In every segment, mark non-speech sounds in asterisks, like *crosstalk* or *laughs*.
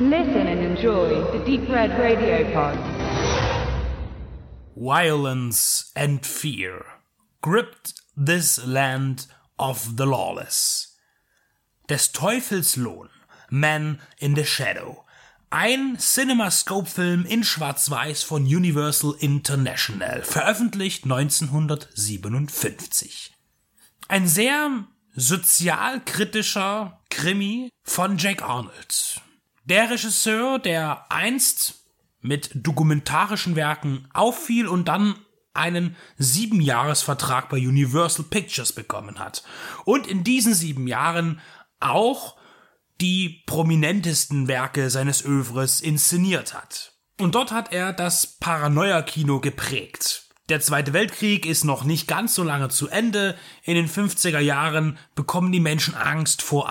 Listen and enjoy the Deep Red Radio Pod. Violence and fear gripped this land of the lawless. Des Teufels Lohn, Man in the Shadow. Ein CinemaScope-Film in Schwarz-Weiß von Universal International, veröffentlicht 1957. Ein sehr sozialkritischer Krimi von Jack Arnold. Der Regisseur, der einst mit dokumentarischen Werken auffiel und dann einen Siebenjahresvertrag bei Universal Pictures bekommen hat. Und in diesen sieben Jahren auch die prominentesten Werke seines Övres inszeniert hat. Und dort hat er das Paranoia-Kino geprägt. Der Zweite Weltkrieg ist noch nicht ganz so lange zu Ende. In den 50er Jahren bekommen die Menschen Angst vor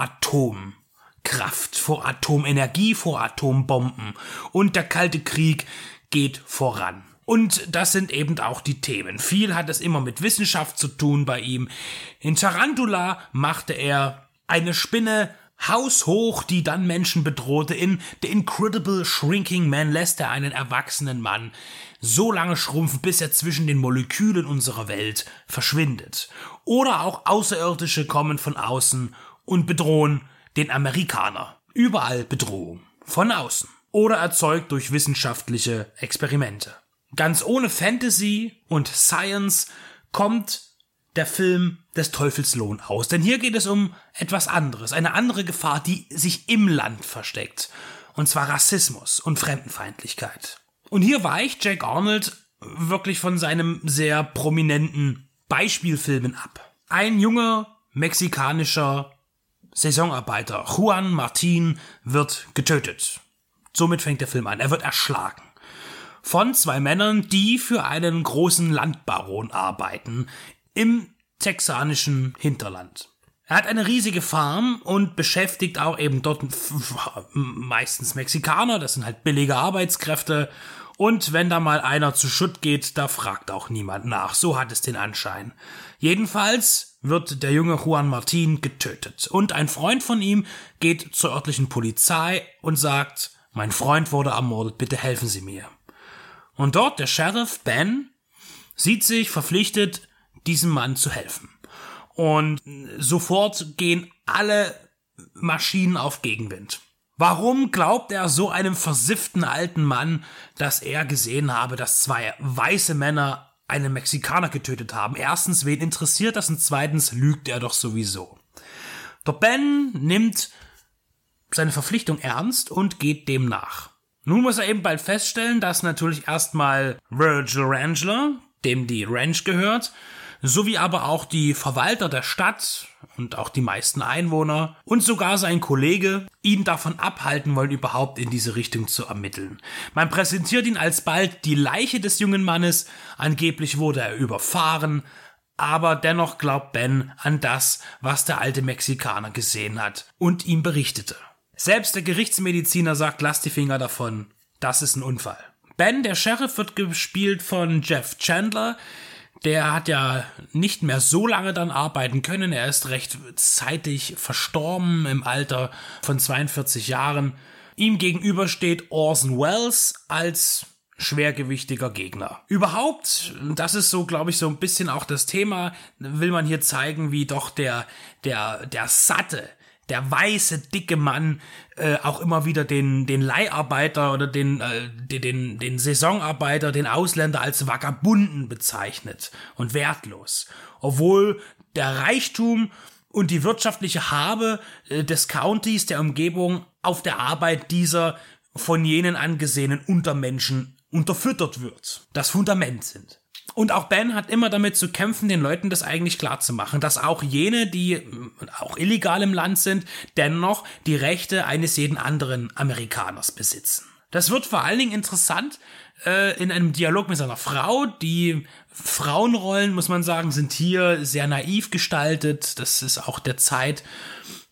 Atomkraft, vor Atomenergie, vor Atombomben. Und der Kalte Krieg geht voran. Und das sind eben auch die Themen. Viel hat es immer mit Wissenschaft zu tun bei ihm. In Tarantula machte er eine Spinne haushoch, die dann Menschen bedrohte. In The Incredible Shrinking Man lässt er einen erwachsenen Mann so lange schrumpfen, bis er zwischen den Molekülen unserer Welt verschwindet. Oder auch Außerirdische kommen von außen und bedrohen den Amerikaner. Überall Bedrohung. Von außen. Oder erzeugt durch wissenschaftliche Experimente. Ganz ohne Fantasy und Science kommt der Film des Teufels Lohn aus. Denn hier geht es um etwas anderes, eine andere Gefahr, die sich im Land versteckt. Und zwar Rassismus und Fremdenfeindlichkeit. Und hier weicht Jack Arnold wirklich von seinem sehr prominenten Beispielfilmen ab. Ein junger mexikanischer Saisonarbeiter, Juan Martin, wird getötet. Somit fängt der Film an. Er wird erschlagen. Von zwei Männern, die für einen großen Landbaron arbeiten im texanischen Hinterland. Er hat eine riesige Farm und beschäftigt auch eben dort *laughs* meistens Mexikaner, das sind halt billige Arbeitskräfte. Und wenn da mal einer zu Schutt geht, da fragt auch niemand nach. So hat es den Anschein. Jedenfalls wird der junge Juan Martin getötet. Und ein Freund von ihm geht zur örtlichen Polizei und sagt, mein Freund wurde ermordet, bitte helfen Sie mir. Und dort der Sheriff Ben sieht sich verpflichtet, diesem Mann zu helfen. Und sofort gehen alle Maschinen auf Gegenwind. Warum glaubt er so einem versifften alten Mann, dass er gesehen habe, dass zwei weiße Männer einen Mexikaner getötet haben? Erstens, wen interessiert das? Und zweitens, lügt er doch sowieso. Doch Ben nimmt seine Verpflichtung ernst und geht dem nach. Nun muss er eben bald feststellen, dass natürlich erstmal Virgil Rangler, dem die Ranch gehört, sowie aber auch die Verwalter der Stadt und auch die meisten Einwohner und sogar sein Kollege ihn davon abhalten wollen, überhaupt in diese Richtung zu ermitteln. Man präsentiert ihn alsbald die Leiche des jungen Mannes, angeblich wurde er überfahren, aber dennoch glaubt Ben an das, was der alte Mexikaner gesehen hat und ihm berichtete. Selbst der Gerichtsmediziner sagt, lass die Finger davon, das ist ein Unfall. Ben, der Sheriff, wird gespielt von Jeff Chandler, der hat ja nicht mehr so lange dann arbeiten können. Er ist recht zeitig verstorben im Alter von 42 Jahren. Ihm gegenüber steht Orson Welles als schwergewichtiger Gegner. Überhaupt, das ist so, glaube ich, so ein bisschen auch das Thema, will man hier zeigen, wie doch der, der, der satte, der weiße, dicke Mann äh, auch immer wieder den, den Leiharbeiter oder den, äh, den, den Saisonarbeiter, den Ausländer als Vagabunden bezeichnet und wertlos. Obwohl der Reichtum und die wirtschaftliche Habe äh, des Countys, der Umgebung, auf der Arbeit dieser von jenen angesehenen Untermenschen unterfüttert wird. Das Fundament sind. Und auch Ben hat immer damit zu kämpfen, den Leuten das eigentlich klar zu machen, dass auch jene, die äh, auch illegal im Land sind, dennoch die Rechte eines jeden anderen Amerikaners besitzen. Das wird vor allen Dingen interessant äh, in einem Dialog mit seiner Frau. Die Frauenrollen, muss man sagen, sind hier sehr naiv gestaltet. Das ist auch der Zeit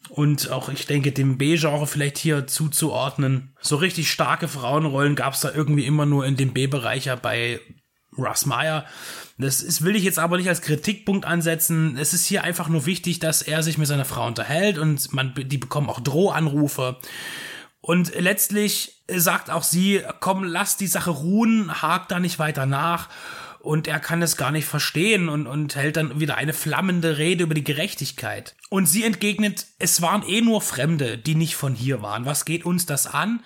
und auch, ich denke, dem B-Genre vielleicht hier zuzuordnen. So richtig starke Frauenrollen gab es da irgendwie immer nur in dem B-Bereich ja bei Russ Meyer. Das ist, will ich jetzt aber nicht als Kritikpunkt ansetzen. Es ist hier einfach nur wichtig, dass er sich mit seiner Frau unterhält und man, die bekommen auch Drohanrufe. Und letztlich sagt auch sie, komm, lass die Sache ruhen, hakt da nicht weiter nach. Und er kann es gar nicht verstehen und, und hält dann wieder eine flammende Rede über die Gerechtigkeit. Und sie entgegnet, es waren eh nur Fremde, die nicht von hier waren. Was geht uns das an?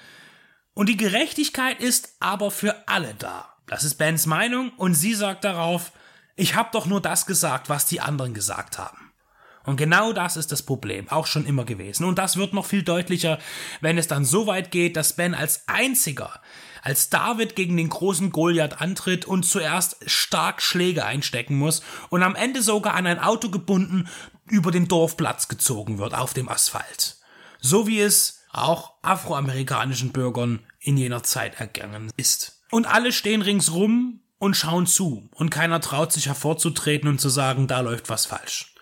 Und die Gerechtigkeit ist aber für alle da. Das ist Bens Meinung und sie sagt darauf, ich habe doch nur das gesagt, was die anderen gesagt haben. Und genau das ist das Problem, auch schon immer gewesen. Und das wird noch viel deutlicher, wenn es dann so weit geht, dass Ben als einziger, als David gegen den großen Goliath antritt und zuerst stark Schläge einstecken muss und am Ende sogar an ein Auto gebunden über den Dorfplatz gezogen wird auf dem Asphalt. So wie es auch afroamerikanischen Bürgern in jener Zeit ergangen ist. Und alle stehen ringsrum und schauen zu und keiner traut sich hervorzutreten und zu sagen, da läuft was falsch.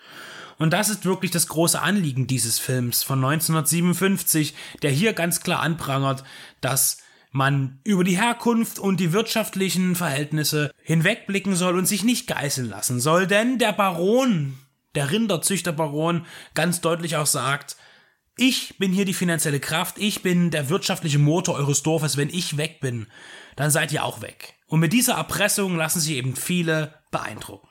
Und das ist wirklich das große Anliegen dieses Films von 1957, der hier ganz klar anprangert, dass man über die Herkunft und die wirtschaftlichen Verhältnisse hinwegblicken soll und sich nicht geißeln lassen soll, denn der Baron, der Rinderzüchterbaron, ganz deutlich auch sagt, ich bin hier die finanzielle Kraft, ich bin der wirtschaftliche Motor eures Dorfes, wenn ich weg bin, dann seid ihr auch weg. Und mit dieser Erpressung lassen sich eben viele beeindrucken.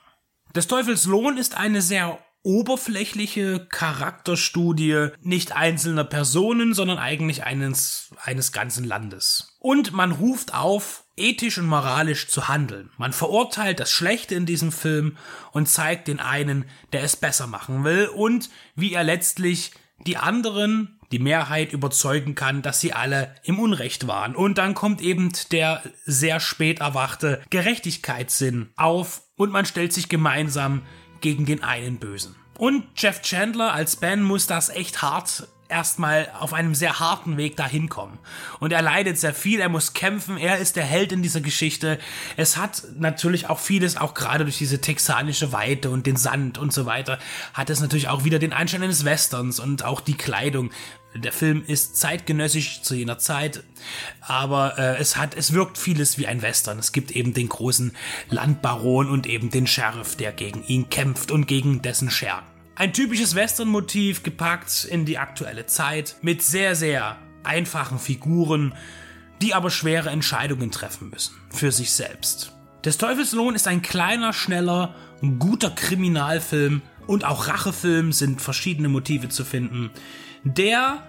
Des Teufels Lohn ist eine sehr oberflächliche Charakterstudie nicht einzelner Personen, sondern eigentlich eines, eines ganzen Landes. Und man ruft auf, ethisch und moralisch zu handeln. Man verurteilt das Schlechte in diesem Film und zeigt den einen, der es besser machen will und wie er letztlich die anderen, die Mehrheit überzeugen kann, dass sie alle im Unrecht waren. Und dann kommt eben der sehr spät erwachte Gerechtigkeitssinn auf und man stellt sich gemeinsam gegen den einen Bösen. Und Jeff Chandler als Ben muss das echt hart erstmal auf einem sehr harten Weg dahin kommen. Und er leidet sehr viel, er muss kämpfen, er ist der Held in dieser Geschichte. Es hat natürlich auch vieles, auch gerade durch diese texanische Weite und den Sand und so weiter, hat es natürlich auch wieder den Einschein eines Westerns und auch die Kleidung. Der Film ist zeitgenössisch zu jener Zeit, aber äh, es hat, es wirkt vieles wie ein Western. Es gibt eben den großen Landbaron und eben den Sheriff, der gegen ihn kämpft und gegen dessen Schergen. Ein typisches Western-Motiv gepackt in die aktuelle Zeit mit sehr, sehr einfachen Figuren, die aber schwere Entscheidungen treffen müssen für sich selbst. Des Teufels Lohn ist ein kleiner, schneller, guter Kriminalfilm und auch Rachefilm sind verschiedene Motive zu finden, der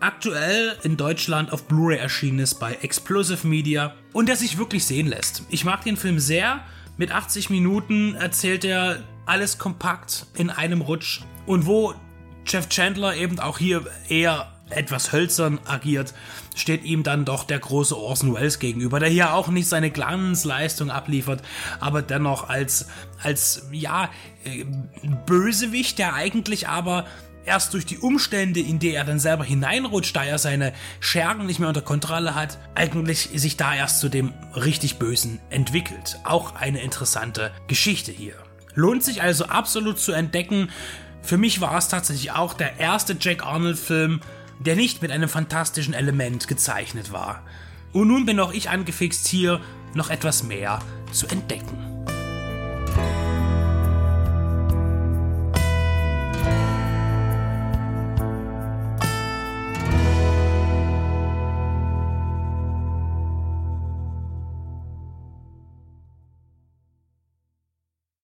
aktuell in Deutschland auf Blu-ray erschienen ist bei Explosive Media und der sich wirklich sehen lässt. Ich mag den Film sehr. Mit 80 Minuten erzählt er alles kompakt in einem Rutsch und wo Jeff Chandler eben auch hier eher etwas hölzern agiert, steht ihm dann doch der große Orson Welles gegenüber, der hier auch nicht seine Glanzleistung abliefert, aber dennoch als, als, ja, äh, Bösewicht, der eigentlich aber erst durch die Umstände, in die er dann selber hineinrutscht, da er seine Schergen nicht mehr unter Kontrolle hat, eigentlich sich da erst zu dem richtig Bösen entwickelt. Auch eine interessante Geschichte hier. Lohnt sich also absolut zu entdecken. Für mich war es tatsächlich auch der erste Jack Arnold-Film, der nicht mit einem fantastischen Element gezeichnet war. Und nun bin auch ich angefixt hier noch etwas mehr zu entdecken.